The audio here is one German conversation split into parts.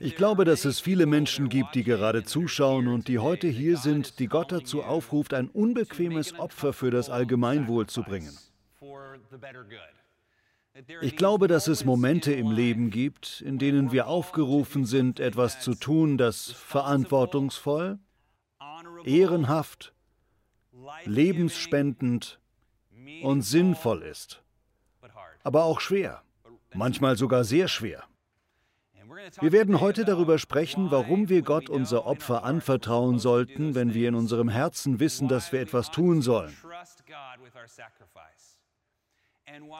Ich glaube, dass es viele Menschen gibt, die gerade zuschauen und die heute hier sind, die Gott dazu aufruft, ein unbequemes Opfer für das Allgemeinwohl zu bringen. Ich glaube, dass es Momente im Leben gibt, in denen wir aufgerufen sind, etwas zu tun, das verantwortungsvoll, ehrenhaft, lebensspendend und sinnvoll ist, aber auch schwer, manchmal sogar sehr schwer. Wir werden heute darüber sprechen, warum wir Gott unser Opfer anvertrauen sollten, wenn wir in unserem Herzen wissen, dass wir etwas tun sollen.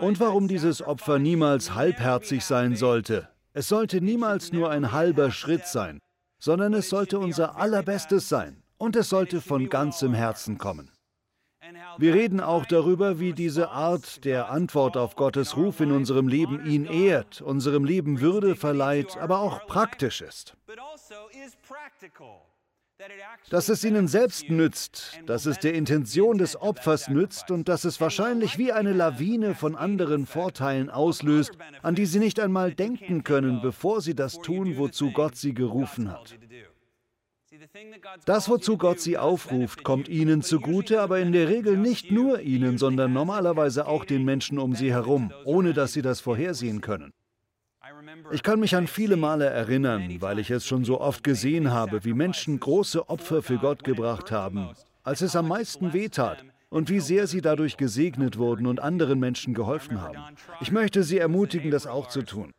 Und warum dieses Opfer niemals halbherzig sein sollte. Es sollte niemals nur ein halber Schritt sein, sondern es sollte unser allerbestes sein und es sollte von ganzem Herzen kommen. Wir reden auch darüber, wie diese Art der Antwort auf Gottes Ruf in unserem Leben ihn ehrt, unserem Leben Würde verleiht, aber auch praktisch ist dass es ihnen selbst nützt, dass es der Intention des Opfers nützt und dass es wahrscheinlich wie eine Lawine von anderen Vorteilen auslöst, an die sie nicht einmal denken können, bevor sie das tun, wozu Gott sie gerufen hat. Das, wozu Gott sie aufruft, kommt ihnen zugute, aber in der Regel nicht nur ihnen, sondern normalerweise auch den Menschen um sie herum, ohne dass sie das vorhersehen können. Ich kann mich an viele Male erinnern, weil ich es schon so oft gesehen habe, wie Menschen große Opfer für Gott gebracht haben, als es am meisten wehtat und wie sehr sie dadurch gesegnet wurden und anderen Menschen geholfen haben. Ich möchte Sie ermutigen, das auch zu tun.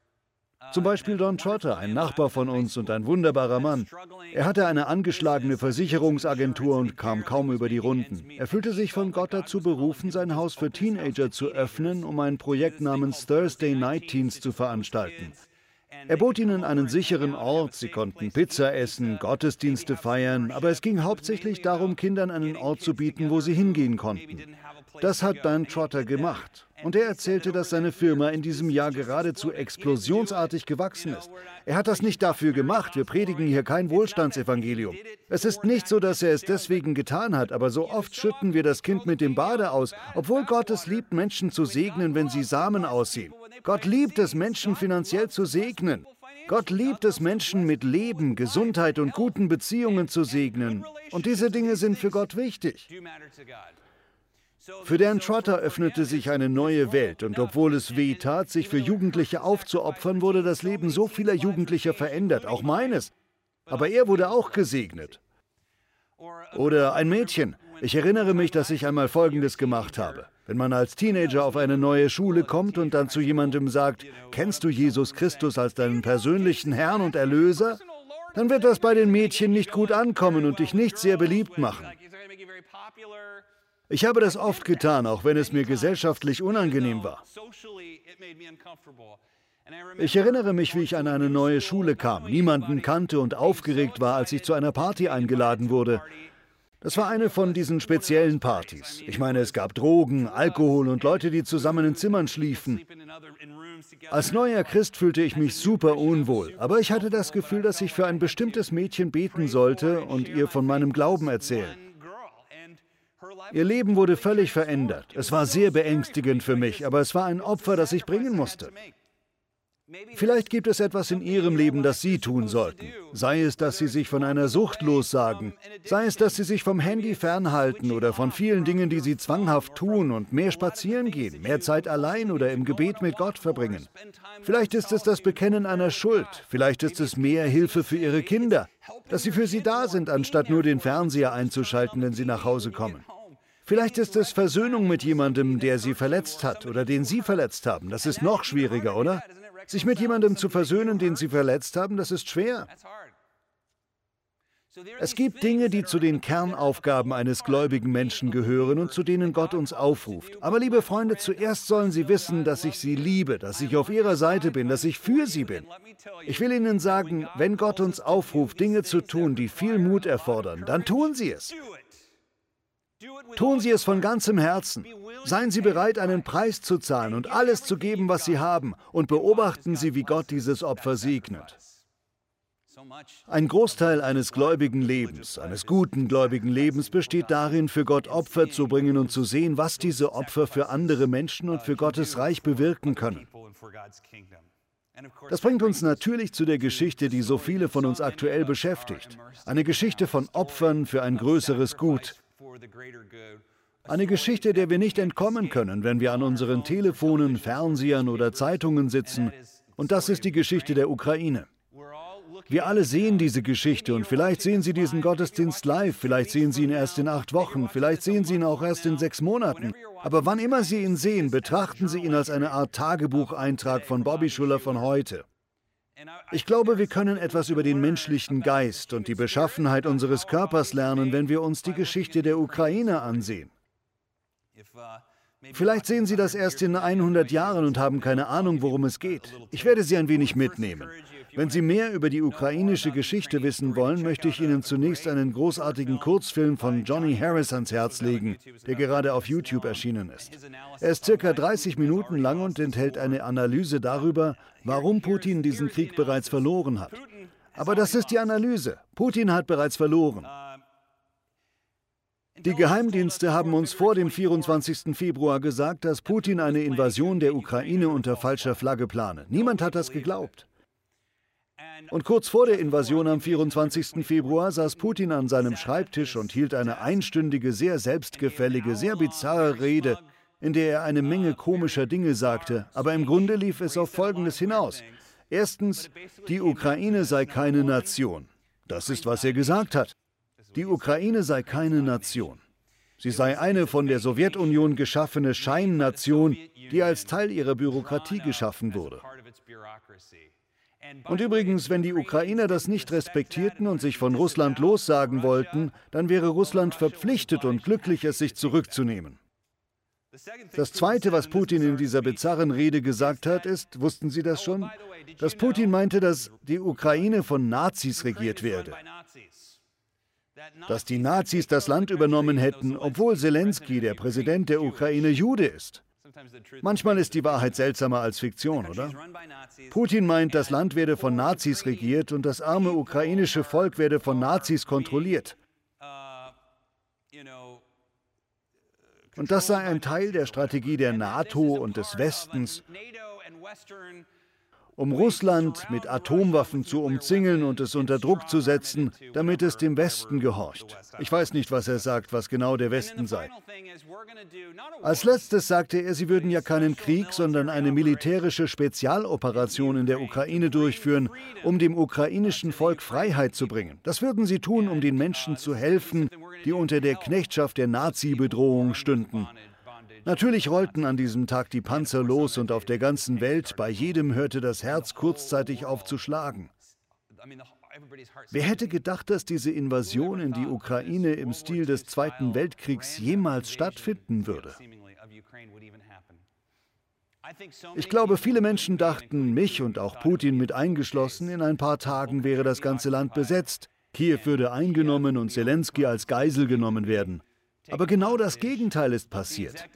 Zum Beispiel Don Trotter, ein Nachbar von uns und ein wunderbarer Mann. Er hatte eine angeschlagene Versicherungsagentur und kam kaum über die Runden. Er fühlte sich von Gott dazu berufen, sein Haus für Teenager zu öffnen, um ein Projekt namens Thursday Night Teens zu veranstalten. Er bot ihnen einen sicheren Ort, sie konnten Pizza essen, Gottesdienste feiern, aber es ging hauptsächlich darum, Kindern einen Ort zu bieten, wo sie hingehen konnten. Das hat Dan Trotter gemacht. Und er erzählte, dass seine Firma in diesem Jahr geradezu explosionsartig gewachsen ist. Er hat das nicht dafür gemacht. Wir predigen hier kein Wohlstandsevangelium. Es ist nicht so, dass er es deswegen getan hat, aber so oft schütten wir das Kind mit dem Bade aus, obwohl Gott es liebt, Menschen zu segnen, wenn sie Samen aussehen. Gott liebt es, Menschen finanziell zu segnen. Gott liebt es, Menschen mit Leben, Gesundheit und guten Beziehungen zu segnen. Und diese Dinge sind für Gott wichtig. Für Dan Trotter öffnete sich eine neue Welt und obwohl es weh tat, sich für Jugendliche aufzuopfern, wurde das Leben so vieler Jugendlicher verändert, auch meines. Aber er wurde auch gesegnet. Oder ein Mädchen. Ich erinnere mich, dass ich einmal Folgendes gemacht habe. Wenn man als Teenager auf eine neue Schule kommt und dann zu jemandem sagt, kennst du Jesus Christus als deinen persönlichen Herrn und Erlöser? Dann wird das bei den Mädchen nicht gut ankommen und dich nicht sehr beliebt machen. Ich habe das oft getan, auch wenn es mir gesellschaftlich unangenehm war. Ich erinnere mich, wie ich an eine neue Schule kam, niemanden kannte und aufgeregt war, als ich zu einer Party eingeladen wurde. Das war eine von diesen speziellen Partys. Ich meine, es gab Drogen, Alkohol und Leute, die zusammen in Zimmern schliefen. Als neuer Christ fühlte ich mich super unwohl, aber ich hatte das Gefühl, dass ich für ein bestimmtes Mädchen beten sollte und ihr von meinem Glauben erzählen. Ihr Leben wurde völlig verändert. Es war sehr beängstigend für mich, aber es war ein Opfer, das ich bringen musste. Vielleicht gibt es etwas in Ihrem Leben, das Sie tun sollten. Sei es, dass Sie sich von einer Sucht lossagen, sei es, dass Sie sich vom Handy fernhalten oder von vielen Dingen, die Sie zwanghaft tun und mehr spazieren gehen, mehr Zeit allein oder im Gebet mit Gott verbringen. Vielleicht ist es das Bekennen einer Schuld, vielleicht ist es mehr Hilfe für Ihre Kinder, dass sie für sie da sind, anstatt nur den Fernseher einzuschalten, wenn sie nach Hause kommen. Vielleicht ist es Versöhnung mit jemandem, der sie verletzt hat oder den sie verletzt haben. Das ist noch schwieriger, oder? Sich mit jemandem zu versöhnen, den sie verletzt haben, das ist schwer. Es gibt Dinge, die zu den Kernaufgaben eines gläubigen Menschen gehören und zu denen Gott uns aufruft. Aber liebe Freunde, zuerst sollen Sie wissen, dass ich Sie liebe, dass ich auf Ihrer Seite bin, dass ich für Sie bin. Ich will Ihnen sagen, wenn Gott uns aufruft, Dinge zu tun, die viel Mut erfordern, dann tun Sie es. Tun Sie es von ganzem Herzen. Seien Sie bereit, einen Preis zu zahlen und alles zu geben, was Sie haben, und beobachten Sie, wie Gott dieses Opfer segnet. Ein Großteil eines gläubigen Lebens, eines guten gläubigen Lebens besteht darin, für Gott Opfer zu bringen und zu sehen, was diese Opfer für andere Menschen und für Gottes Reich bewirken können. Das bringt uns natürlich zu der Geschichte, die so viele von uns aktuell beschäftigt. Eine Geschichte von Opfern für ein größeres Gut. Eine Geschichte, der wir nicht entkommen können, wenn wir an unseren Telefonen, Fernsehern oder Zeitungen sitzen. Und das ist die Geschichte der Ukraine. Wir alle sehen diese Geschichte und vielleicht sehen Sie diesen Gottesdienst live, vielleicht sehen Sie ihn erst in acht Wochen, vielleicht sehen Sie ihn auch erst in sechs Monaten. Aber wann immer Sie ihn sehen, betrachten Sie ihn als eine Art Tagebucheintrag von Bobby Schuller von heute. Ich glaube, wir können etwas über den menschlichen Geist und die Beschaffenheit unseres Körpers lernen, wenn wir uns die Geschichte der Ukraine ansehen. Vielleicht sehen Sie das erst in 100 Jahren und haben keine Ahnung, worum es geht. Ich werde Sie ein wenig mitnehmen. Wenn Sie mehr über die ukrainische Geschichte wissen wollen, möchte ich Ihnen zunächst einen großartigen Kurzfilm von Johnny Harris ans Herz legen, der gerade auf YouTube erschienen ist. Er ist circa 30 Minuten lang und enthält eine Analyse darüber, warum Putin diesen Krieg bereits verloren hat. Aber das ist die Analyse. Putin hat bereits verloren. Die Geheimdienste haben uns vor dem 24. Februar gesagt, dass Putin eine Invasion der Ukraine unter falscher Flagge plane. Niemand hat das geglaubt. Und kurz vor der Invasion am 24. Februar saß Putin an seinem Schreibtisch und hielt eine einstündige, sehr selbstgefällige, sehr bizarre Rede, in der er eine Menge komischer Dinge sagte, aber im Grunde lief es auf Folgendes hinaus. Erstens, die Ukraine sei keine Nation. Das ist, was er gesagt hat. Die Ukraine sei keine Nation. Sie sei eine von der Sowjetunion geschaffene Scheinnation, die als Teil ihrer Bürokratie geschaffen wurde. Und übrigens, wenn die Ukrainer das nicht respektierten und sich von Russland lossagen wollten, dann wäre Russland verpflichtet und glücklich, es sich zurückzunehmen. Das Zweite, was Putin in dieser bizarren Rede gesagt hat, ist, wussten Sie das schon, dass Putin meinte, dass die Ukraine von Nazis regiert werde. Dass die Nazis das Land übernommen hätten, obwohl Zelensky, der Präsident der Ukraine, Jude ist. Manchmal ist die Wahrheit seltsamer als Fiktion, oder? Putin meint, das Land werde von Nazis regiert und das arme ukrainische Volk werde von Nazis kontrolliert. Und das sei ein Teil der Strategie der NATO und des Westens, um Russland mit Atomwaffen zu umzingeln und es unter Druck zu setzen, damit es dem Westen gehorcht. Ich weiß nicht, was er sagt, was genau der Westen sei. Als letztes sagte er, sie würden ja keinen Krieg, sondern eine militärische Spezialoperation in der Ukraine durchführen, um dem ukrainischen Volk Freiheit zu bringen. Das würden sie tun, um den Menschen zu helfen, die unter der Knechtschaft der Nazi-Bedrohung stünden. Natürlich rollten an diesem Tag die Panzer los und auf der ganzen Welt, bei jedem hörte das Herz kurzzeitig auf zu schlagen. Wer hätte gedacht, dass diese Invasion in die Ukraine im Stil des Zweiten Weltkriegs jemals stattfinden würde? Ich glaube, viele Menschen dachten, mich und auch Putin mit eingeschlossen, in ein paar Tagen wäre das ganze Land besetzt, Kiew würde eingenommen und Zelensky als Geisel genommen werden. Aber genau das Gegenteil ist passiert.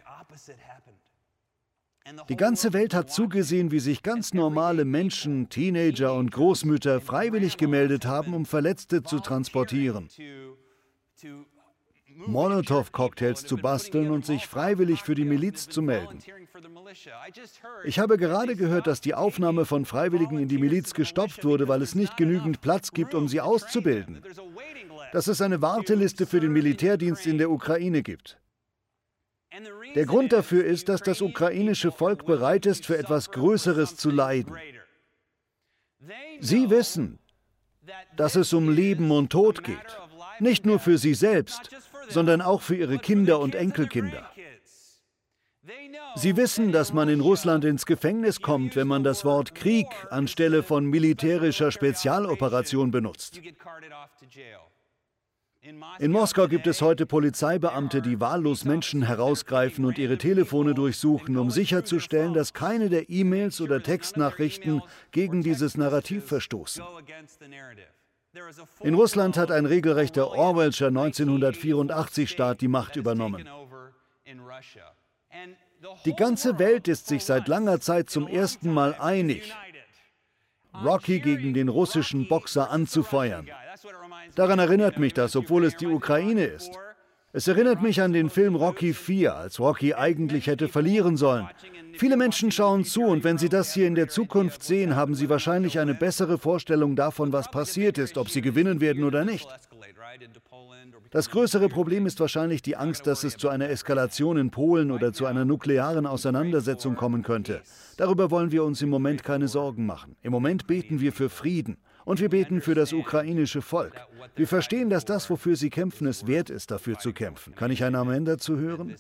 Die ganze Welt hat zugesehen, wie sich ganz normale Menschen, Teenager und Großmütter freiwillig gemeldet haben, um Verletzte zu transportieren. Molotow-Cocktails zu basteln und sich freiwillig für die Miliz zu melden. Ich habe gerade gehört, dass die Aufnahme von Freiwilligen in die Miliz gestoppt wurde, weil es nicht genügend Platz gibt, um sie auszubilden. Dass es eine Warteliste für den Militärdienst in der Ukraine gibt. Der Grund dafür ist, dass das ukrainische Volk bereit ist, für etwas Größeres zu leiden. Sie wissen, dass es um Leben und Tod geht. Nicht nur für sie selbst, sondern auch für ihre Kinder und Enkelkinder. Sie wissen, dass man in Russland ins Gefängnis kommt, wenn man das Wort Krieg anstelle von militärischer Spezialoperation benutzt. In Moskau gibt es heute Polizeibeamte, die wahllos Menschen herausgreifen und ihre Telefone durchsuchen, um sicherzustellen, dass keine der E-Mails oder Textnachrichten gegen dieses Narrativ verstoßen. In Russland hat ein regelrechter Orwellscher 1984-Staat die Macht übernommen. Die ganze Welt ist sich seit langer Zeit zum ersten Mal einig, Rocky gegen den russischen Boxer anzufeuern. Daran erinnert mich das, obwohl es die Ukraine ist. Es erinnert mich an den Film Rocky 4, als Rocky eigentlich hätte verlieren sollen. Viele Menschen schauen zu und wenn sie das hier in der Zukunft sehen, haben sie wahrscheinlich eine bessere Vorstellung davon, was passiert ist, ob sie gewinnen werden oder nicht. Das größere Problem ist wahrscheinlich die Angst, dass es zu einer Eskalation in Polen oder zu einer nuklearen Auseinandersetzung kommen könnte. Darüber wollen wir uns im Moment keine Sorgen machen. Im Moment beten wir für Frieden. Und wir beten für das ukrainische Volk. Wir verstehen, dass das, wofür sie kämpfen, es wert ist, dafür zu kämpfen. Kann ich ein Amen dazu hören?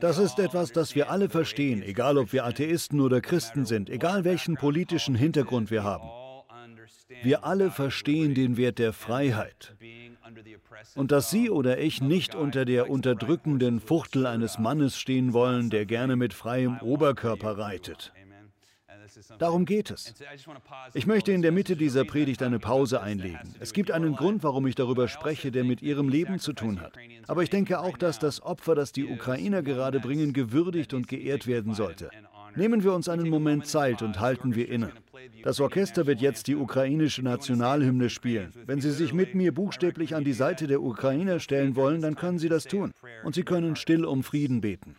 Das ist etwas, das wir alle verstehen, egal ob wir Atheisten oder Christen sind, egal welchen politischen Hintergrund wir haben. Wir alle verstehen den Wert der Freiheit. Und dass Sie oder ich nicht unter der unterdrückenden Fuchtel eines Mannes stehen wollen, der gerne mit freiem Oberkörper reitet. Darum geht es. Ich möchte in der Mitte dieser Predigt eine Pause einlegen. Es gibt einen Grund, warum ich darüber spreche, der mit ihrem Leben zu tun hat. Aber ich denke auch, dass das Opfer, das die Ukrainer gerade bringen, gewürdigt und geehrt werden sollte. Nehmen wir uns einen Moment Zeit und halten wir inne. Das Orchester wird jetzt die ukrainische Nationalhymne spielen. Wenn Sie sich mit mir buchstäblich an die Seite der Ukrainer stellen wollen, dann können Sie das tun. Und Sie können still um Frieden beten.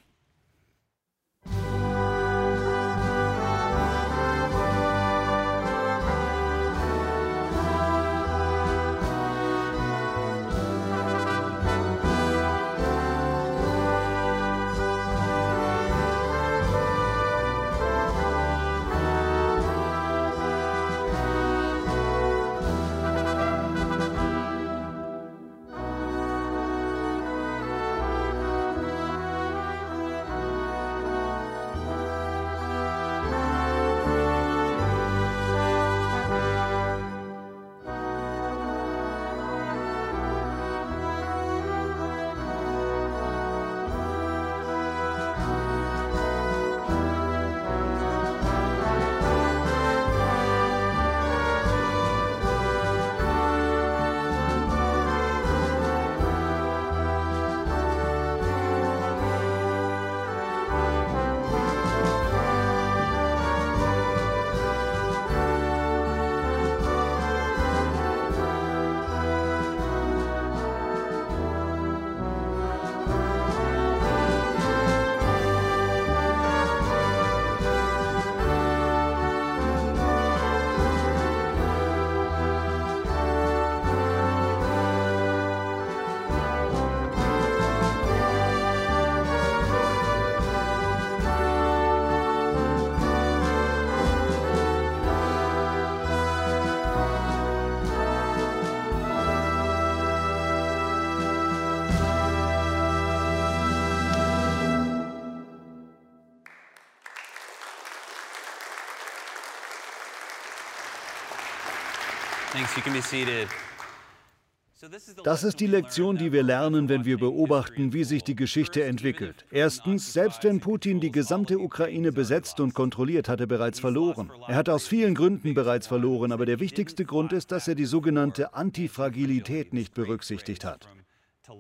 Das ist die Lektion, die wir lernen, wenn wir beobachten, wie sich die Geschichte entwickelt. Erstens, selbst wenn Putin die gesamte Ukraine besetzt und kontrolliert, hat er bereits verloren. Er hat aus vielen Gründen bereits verloren, aber der wichtigste Grund ist, dass er die sogenannte Antifragilität nicht berücksichtigt hat.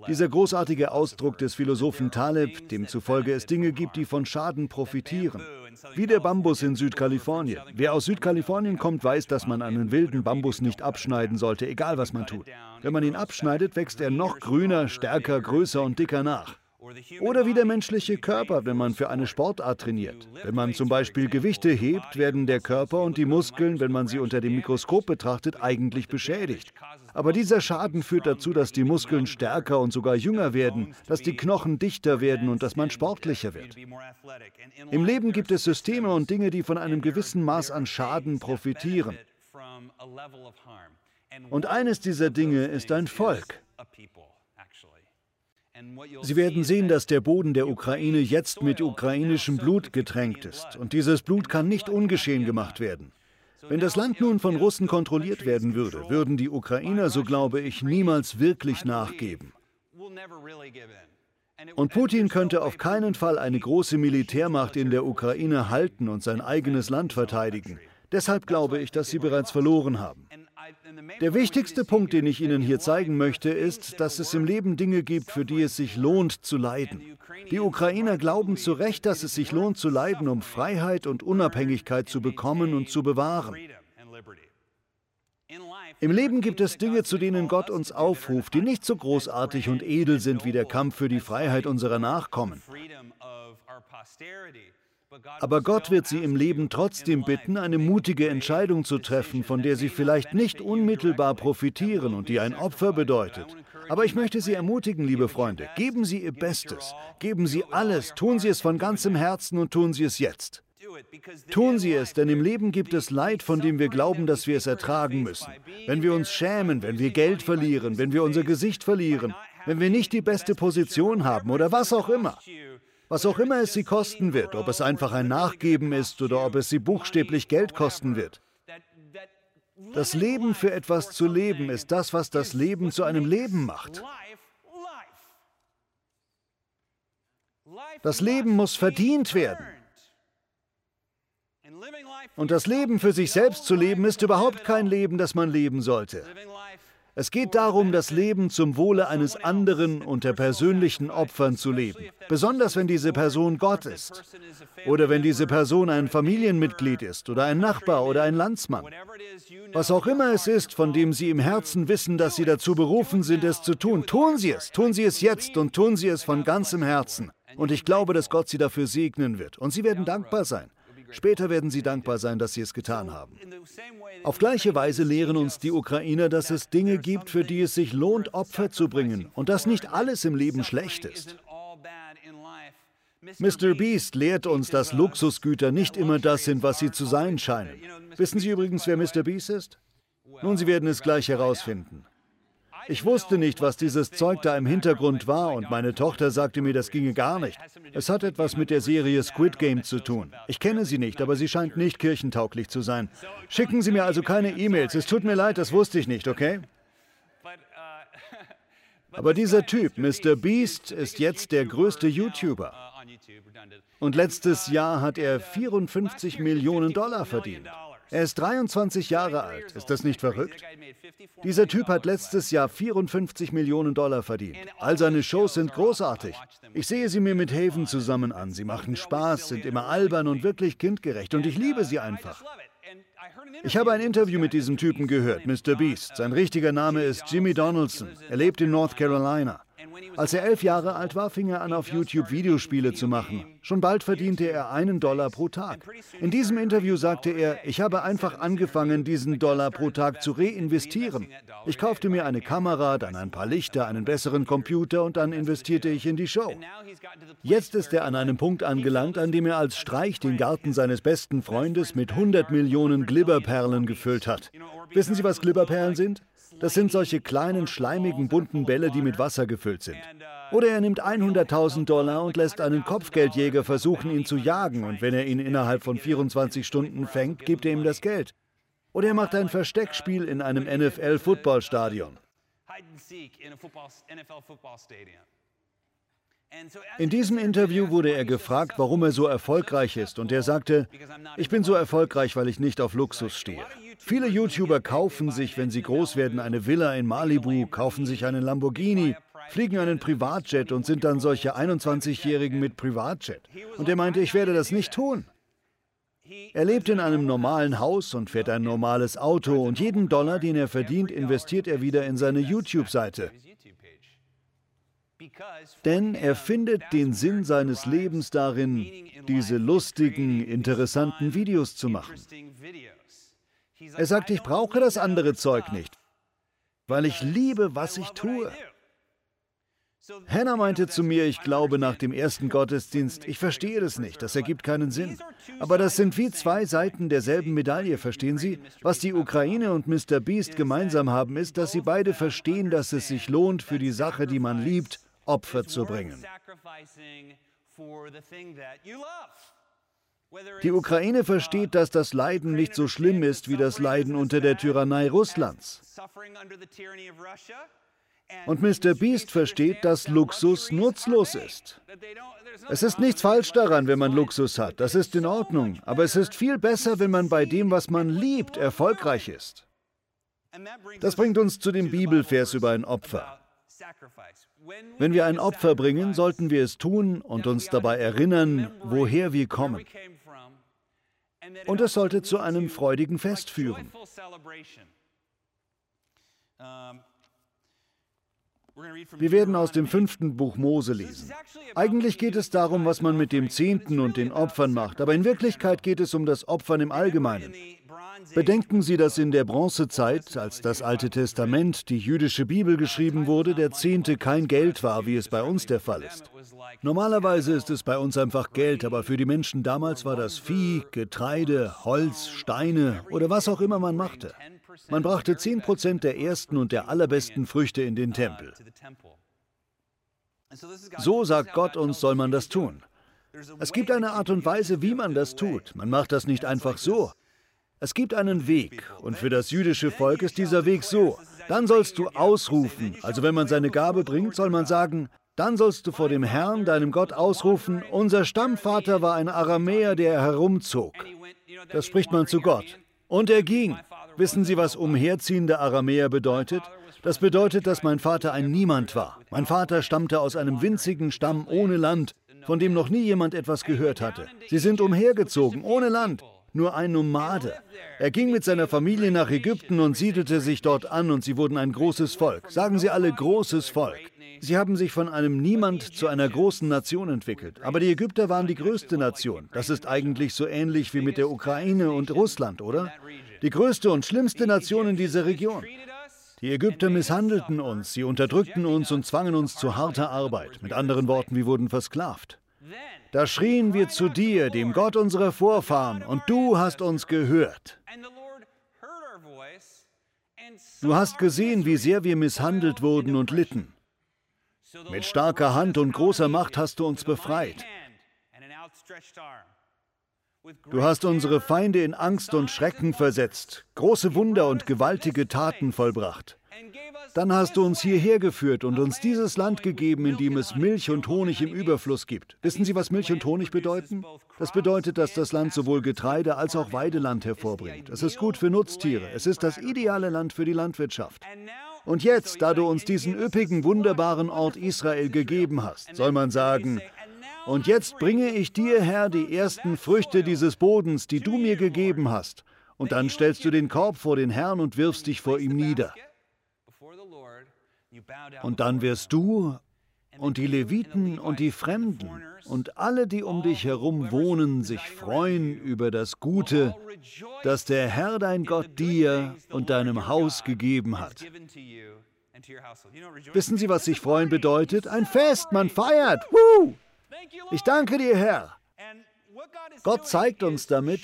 Dieser großartige Ausdruck des Philosophen Taleb, demzufolge es Dinge gibt, die von Schaden profitieren. Wie der Bambus in Südkalifornien. Wer aus Südkalifornien kommt, weiß, dass man einen wilden Bambus nicht abschneiden sollte, egal was man tut. Wenn man ihn abschneidet, wächst er noch grüner, stärker, größer und dicker nach. Oder wie der menschliche Körper, wenn man für eine Sportart trainiert. Wenn man zum Beispiel Gewichte hebt, werden der Körper und die Muskeln, wenn man sie unter dem Mikroskop betrachtet, eigentlich beschädigt. Aber dieser Schaden führt dazu, dass die Muskeln stärker und sogar jünger werden, dass die Knochen dichter werden und dass man sportlicher wird. Im Leben gibt es Systeme und Dinge, die von einem gewissen Maß an Schaden profitieren. Und eines dieser Dinge ist ein Volk. Sie werden sehen, dass der Boden der Ukraine jetzt mit ukrainischem Blut getränkt ist. Und dieses Blut kann nicht ungeschehen gemacht werden. Wenn das Land nun von Russen kontrolliert werden würde, würden die Ukrainer, so glaube ich, niemals wirklich nachgeben. Und Putin könnte auf keinen Fall eine große Militärmacht in der Ukraine halten und sein eigenes Land verteidigen. Deshalb glaube ich, dass sie bereits verloren haben. Der wichtigste Punkt, den ich Ihnen hier zeigen möchte, ist, dass es im Leben Dinge gibt, für die es sich lohnt zu leiden. Die Ukrainer glauben zu Recht, dass es sich lohnt zu leiden, um Freiheit und Unabhängigkeit zu bekommen und zu bewahren. Im Leben gibt es Dinge, zu denen Gott uns aufruft, die nicht so großartig und edel sind wie der Kampf für die Freiheit unserer Nachkommen. Aber Gott wird sie im Leben trotzdem bitten, eine mutige Entscheidung zu treffen, von der sie vielleicht nicht unmittelbar profitieren und die ein Opfer bedeutet. Aber ich möchte Sie ermutigen, liebe Freunde, geben Sie Ihr Bestes, geben Sie alles, tun Sie es von ganzem Herzen und tun Sie es jetzt. Tun Sie es, denn im Leben gibt es Leid, von dem wir glauben, dass wir es ertragen müssen. Wenn wir uns schämen, wenn wir Geld verlieren, wenn wir unser Gesicht verlieren, wenn wir nicht die beste Position haben oder was auch immer. Was auch immer es Sie kosten wird, ob es einfach ein Nachgeben ist oder ob es Sie buchstäblich Geld kosten wird. Das Leben für etwas zu leben ist das, was das Leben zu einem Leben macht. Das Leben muss verdient werden. Und das Leben für sich selbst zu leben, ist überhaupt kein Leben, das man leben sollte. Es geht darum, das Leben zum Wohle eines anderen unter persönlichen Opfern zu leben, besonders wenn diese Person Gott ist oder wenn diese Person ein Familienmitglied ist oder ein Nachbar oder ein Landsmann. Was auch immer es ist, von dem Sie im Herzen wissen, dass Sie dazu berufen sind, es zu tun, tun Sie es, tun Sie es jetzt und tun Sie es von ganzem Herzen. Und ich glaube, dass Gott Sie dafür segnen wird und Sie werden dankbar sein. Später werden sie dankbar sein, dass sie es getan haben. Auf gleiche Weise lehren uns die Ukrainer, dass es Dinge gibt, für die es sich lohnt, Opfer zu bringen und dass nicht alles im Leben schlecht ist. Mr. Beast lehrt uns, dass Luxusgüter nicht immer das sind, was sie zu sein scheinen. Wissen Sie übrigens, wer Mr. Beast ist? Nun, Sie werden es gleich herausfinden. Ich wusste nicht, was dieses Zeug da im Hintergrund war und meine Tochter sagte mir, das ginge gar nicht. Es hat etwas mit der Serie Squid Game zu tun. Ich kenne sie nicht, aber sie scheint nicht kirchentauglich zu sein. Schicken Sie mir also keine E-Mails. Es tut mir leid, das wusste ich nicht, okay? Aber dieser Typ, Mr. Beast, ist jetzt der größte YouTuber. Und letztes Jahr hat er 54 Millionen Dollar verdient. Er ist 23 Jahre alt. Ist das nicht verrückt? Dieser Typ hat letztes Jahr 54 Millionen Dollar verdient. All seine Shows sind großartig. Ich sehe sie mir mit Haven zusammen an. Sie machen Spaß, sind immer albern und wirklich kindgerecht. Und ich liebe sie einfach. Ich habe ein Interview mit diesem Typen gehört, Mr. Beast. Sein richtiger Name ist Jimmy Donaldson. Er lebt in North Carolina. Als er elf Jahre alt war, fing er an, auf YouTube Videospiele zu machen. Schon bald verdiente er einen Dollar pro Tag. In diesem Interview sagte er, ich habe einfach angefangen, diesen Dollar pro Tag zu reinvestieren. Ich kaufte mir eine Kamera, dann ein paar Lichter, einen besseren Computer und dann investierte ich in die Show. Jetzt ist er an einem Punkt angelangt, an dem er als Streich den Garten seines besten Freundes mit 100 Millionen Glibberperlen gefüllt hat. Wissen Sie, was Glibberperlen sind? Das sind solche kleinen, schleimigen, bunten Bälle, die mit Wasser gefüllt sind. Oder er nimmt 100.000 Dollar und lässt einen Kopfgeldjäger versuchen, ihn zu jagen. Und wenn er ihn innerhalb von 24 Stunden fängt, gibt er ihm das Geld. Oder er macht ein Versteckspiel in einem NFL-Footballstadion. In diesem Interview wurde er gefragt, warum er so erfolgreich ist, und er sagte, ich bin so erfolgreich, weil ich nicht auf Luxus stehe. Viele YouTuber kaufen sich, wenn sie groß werden, eine Villa in Malibu, kaufen sich einen Lamborghini, fliegen einen Privatjet und sind dann solche 21-Jährigen mit Privatjet. Und er meinte, ich werde das nicht tun. Er lebt in einem normalen Haus und fährt ein normales Auto und jeden Dollar, den er verdient, investiert er wieder in seine YouTube-Seite. Denn er findet den Sinn seines Lebens darin, diese lustigen, interessanten Videos zu machen. Er sagt, ich brauche das andere Zeug nicht, weil ich liebe, was ich tue. Hannah meinte zu mir, ich glaube nach dem ersten Gottesdienst, ich verstehe das nicht, das ergibt keinen Sinn. Aber das sind wie zwei Seiten derselben Medaille, verstehen Sie? Was die Ukraine und Mr. Beast gemeinsam haben, ist, dass sie beide verstehen, dass es sich lohnt, für die Sache, die man liebt, Opfer zu bringen. Die Ukraine versteht, dass das Leiden nicht so schlimm ist wie das Leiden unter der Tyrannei Russlands. Und Mr. Beast versteht, dass Luxus nutzlos ist. Es ist nichts falsch daran, wenn man Luxus hat. Das ist in Ordnung. Aber es ist viel besser, wenn man bei dem, was man liebt, erfolgreich ist. Das bringt uns zu dem Bibelvers über ein Opfer. Wenn wir ein Opfer bringen, sollten wir es tun und uns dabei erinnern, woher wir kommen. Und es sollte zu einem freudigen Fest führen. Wir werden aus dem fünften Buch Mose lesen. Eigentlich geht es darum, was man mit dem Zehnten und den Opfern macht, aber in Wirklichkeit geht es um das Opfern im Allgemeinen. Bedenken Sie, dass in der Bronzezeit, als das Alte Testament, die jüdische Bibel geschrieben wurde, der Zehnte kein Geld war, wie es bei uns der Fall ist. Normalerweise ist es bei uns einfach Geld, aber für die Menschen damals war das Vieh, Getreide, Holz, Steine oder was auch immer man machte. Man brachte 10% der ersten und der allerbesten Früchte in den Tempel. So sagt Gott uns, soll man das tun. Es gibt eine Art und Weise, wie man das tut. Man macht das nicht einfach so. Es gibt einen Weg, und für das jüdische Volk ist dieser Weg so. Dann sollst du ausrufen, also wenn man seine Gabe bringt, soll man sagen, dann sollst du vor dem Herrn, deinem Gott, ausrufen, unser Stammvater war ein Aramäer, der herumzog. Das spricht man zu Gott. Und er ging. Wissen Sie, was umherziehende Aramäer bedeutet? Das bedeutet, dass mein Vater ein Niemand war. Mein Vater stammte aus einem winzigen Stamm ohne Land, von dem noch nie jemand etwas gehört hatte. Sie sind umhergezogen, ohne Land nur ein Nomade. Er ging mit seiner Familie nach Ägypten und siedelte sich dort an und sie wurden ein großes Volk. Sagen Sie alle großes Volk. Sie haben sich von einem Niemand zu einer großen Nation entwickelt. Aber die Ägypter waren die größte Nation. Das ist eigentlich so ähnlich wie mit der Ukraine und Russland, oder? Die größte und schlimmste Nation in dieser Region. Die Ägypter misshandelten uns, sie unterdrückten uns und zwangen uns zu harter Arbeit. Mit anderen Worten, wir wurden versklavt. Da schrien wir zu dir, dem Gott unserer Vorfahren, und du hast uns gehört. Du hast gesehen, wie sehr wir misshandelt wurden und litten. Mit starker Hand und großer Macht hast du uns befreit. Du hast unsere Feinde in Angst und Schrecken versetzt, große Wunder und gewaltige Taten vollbracht. Dann hast du uns hierher geführt und uns dieses Land gegeben, in dem es Milch und Honig im Überfluss gibt. Wissen Sie, was Milch und Honig bedeuten? Das bedeutet, dass das Land sowohl Getreide als auch Weideland hervorbringt. Es ist gut für Nutztiere. Es ist das ideale Land für die Landwirtschaft. Und jetzt, da du uns diesen üppigen, wunderbaren Ort Israel gegeben hast, soll man sagen, und jetzt bringe ich dir, Herr, die ersten Früchte dieses Bodens, die du mir gegeben hast. Und dann stellst du den Korb vor den Herrn und wirfst dich vor ihm nieder. Und dann wirst du und die Leviten und die Fremden und alle, die um dich herum wohnen, sich freuen über das Gute, das der Herr dein Gott dir und deinem Haus gegeben hat. Wissen Sie, was sich freuen bedeutet? Ein Fest, man feiert. Woo! Ich danke dir, Herr. Gott zeigt uns damit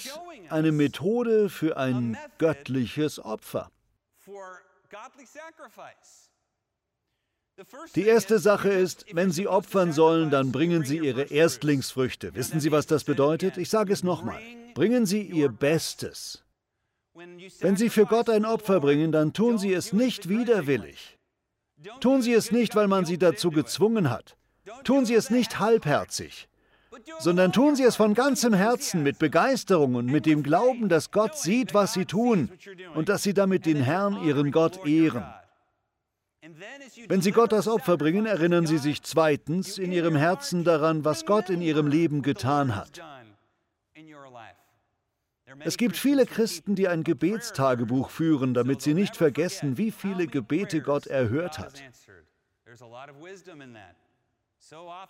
eine Methode für ein göttliches Opfer. Die erste Sache ist, wenn Sie opfern sollen, dann bringen Sie Ihre Erstlingsfrüchte. Wissen Sie, was das bedeutet? Ich sage es nochmal. Bringen Sie Ihr Bestes. Wenn Sie für Gott ein Opfer bringen, dann tun Sie es nicht widerwillig. Tun Sie es nicht, weil man Sie dazu gezwungen hat. Tun Sie es nicht halbherzig, sondern tun Sie es von ganzem Herzen mit Begeisterung und mit dem Glauben, dass Gott sieht, was Sie tun und dass Sie damit den Herrn, Ihren Gott, ehren. Wenn Sie Gott das Opfer bringen, erinnern Sie sich zweitens in Ihrem Herzen daran, was Gott in Ihrem Leben getan hat. Es gibt viele Christen, die ein Gebetstagebuch führen, damit sie nicht vergessen, wie viele Gebete Gott erhört hat.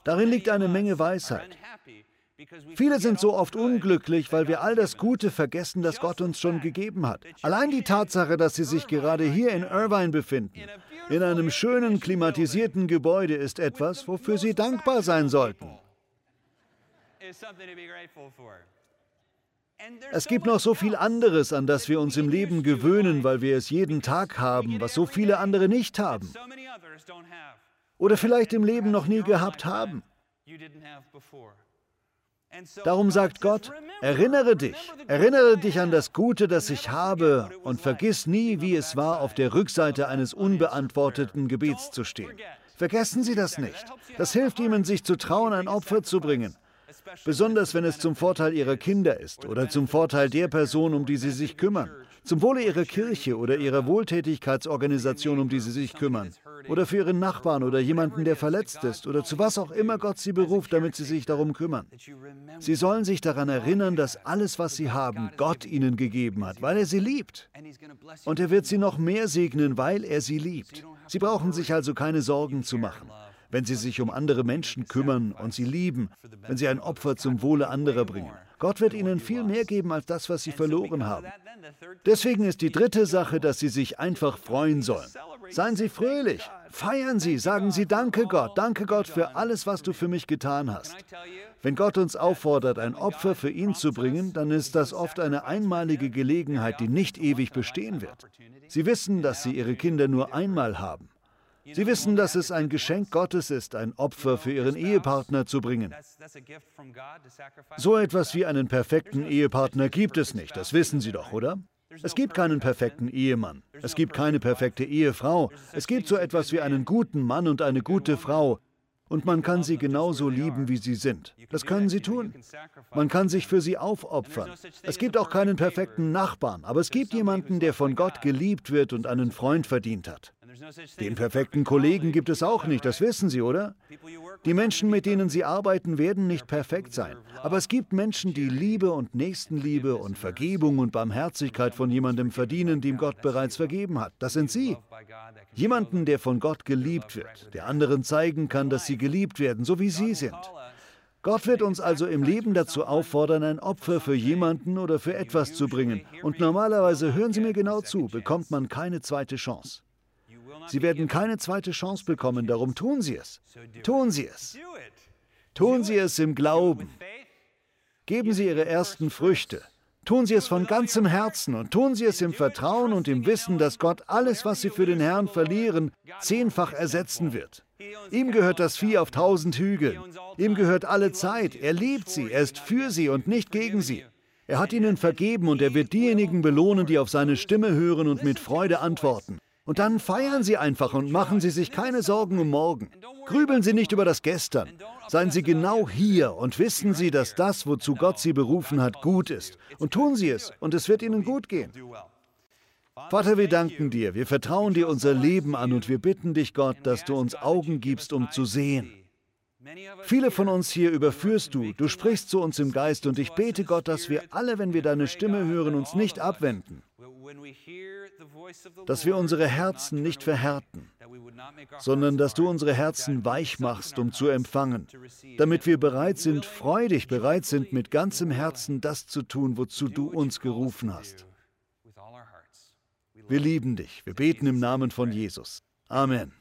Darin liegt eine Menge Weisheit. Viele sind so oft unglücklich, weil wir all das Gute vergessen, das Gott uns schon gegeben hat. Allein die Tatsache, dass sie sich gerade hier in Irvine befinden, in einem schönen, klimatisierten Gebäude, ist etwas, wofür sie dankbar sein sollten. Es gibt noch so viel anderes, an das wir uns im Leben gewöhnen, weil wir es jeden Tag haben, was so viele andere nicht haben. Oder vielleicht im Leben noch nie gehabt haben. Darum sagt Gott, erinnere dich, erinnere dich an das Gute, das ich habe und vergiss nie, wie es war, auf der Rückseite eines unbeantworteten Gebets zu stehen. Vergessen Sie das nicht. Das hilft Ihnen, sich zu trauen, ein Opfer zu bringen. Besonders wenn es zum Vorteil Ihrer Kinder ist oder zum Vorteil der Person, um die Sie sich kümmern. Zum Wohle ihrer Kirche oder ihrer Wohltätigkeitsorganisation, um die sie sich kümmern, oder für ihren Nachbarn oder jemanden, der verletzt ist, oder zu was auch immer Gott sie beruft, damit sie sich darum kümmern. Sie sollen sich daran erinnern, dass alles, was sie haben, Gott ihnen gegeben hat, weil er sie liebt. Und er wird sie noch mehr segnen, weil er sie liebt. Sie brauchen sich also keine Sorgen zu machen wenn sie sich um andere Menschen kümmern und sie lieben, wenn sie ein Opfer zum Wohle anderer bringen. Gott wird ihnen viel mehr geben als das, was sie verloren haben. Deswegen ist die dritte Sache, dass sie sich einfach freuen sollen. Seien Sie fröhlich, feiern Sie, sagen Sie Danke Gott, danke Gott für alles, was du für mich getan hast. Wenn Gott uns auffordert, ein Opfer für ihn zu bringen, dann ist das oft eine einmalige Gelegenheit, die nicht ewig bestehen wird. Sie wissen, dass Sie Ihre Kinder nur einmal haben. Sie wissen, dass es ein Geschenk Gottes ist, ein Opfer für ihren Ehepartner zu bringen. So etwas wie einen perfekten Ehepartner gibt es nicht, das wissen Sie doch, oder? Es gibt keinen perfekten Ehemann, es gibt keine perfekte Ehefrau, es gibt so etwas wie einen guten Mann und eine gute Frau, und man kann sie genauso lieben, wie sie sind. Das können sie tun. Man kann sich für sie aufopfern. Es gibt auch keinen perfekten Nachbarn, aber es gibt jemanden, der von Gott geliebt wird und einen Freund verdient hat. Den perfekten Kollegen gibt es auch nicht, das wissen Sie, oder? Die Menschen, mit denen Sie arbeiten, werden nicht perfekt sein. Aber es gibt Menschen, die Liebe und Nächstenliebe und Vergebung und Barmherzigkeit von jemandem verdienen, dem Gott bereits vergeben hat. Das sind Sie. Jemanden, der von Gott geliebt wird, der anderen zeigen kann, dass sie geliebt werden, so wie Sie sind. Gott wird uns also im Leben dazu auffordern, ein Opfer für jemanden oder für etwas zu bringen. Und normalerweise, hören Sie mir genau zu, bekommt man keine zweite Chance. Sie werden keine zweite Chance bekommen, darum tun Sie es. Tun Sie es. Tun Sie es im Glauben. Geben Sie Ihre ersten Früchte. Tun Sie es von ganzem Herzen und tun Sie es im Vertrauen und im Wissen, dass Gott alles, was Sie für den Herrn verlieren, zehnfach ersetzen wird. Ihm gehört das Vieh auf tausend Hügeln. Ihm gehört alle Zeit. Er liebt Sie. Er ist für Sie und nicht gegen Sie. Er hat ihnen vergeben und er wird diejenigen belohnen, die auf seine Stimme hören und mit Freude antworten. Und dann feiern Sie einfach und machen Sie sich keine Sorgen um morgen. Grübeln Sie nicht über das Gestern. Seien Sie genau hier und wissen Sie, dass das, wozu Gott Sie berufen hat, gut ist. Und tun Sie es und es wird Ihnen gut gehen. Vater, wir danken dir, wir vertrauen dir unser Leben an und wir bitten dich, Gott, dass du uns Augen gibst, um zu sehen. Viele von uns hier überführst du, du sprichst zu uns im Geist und ich bete Gott, dass wir alle, wenn wir deine Stimme hören, uns nicht abwenden dass wir unsere Herzen nicht verhärten, sondern dass du unsere Herzen weich machst, um zu empfangen, damit wir bereit sind, freudig bereit sind, mit ganzem Herzen das zu tun, wozu du uns gerufen hast. Wir lieben dich. Wir beten im Namen von Jesus. Amen.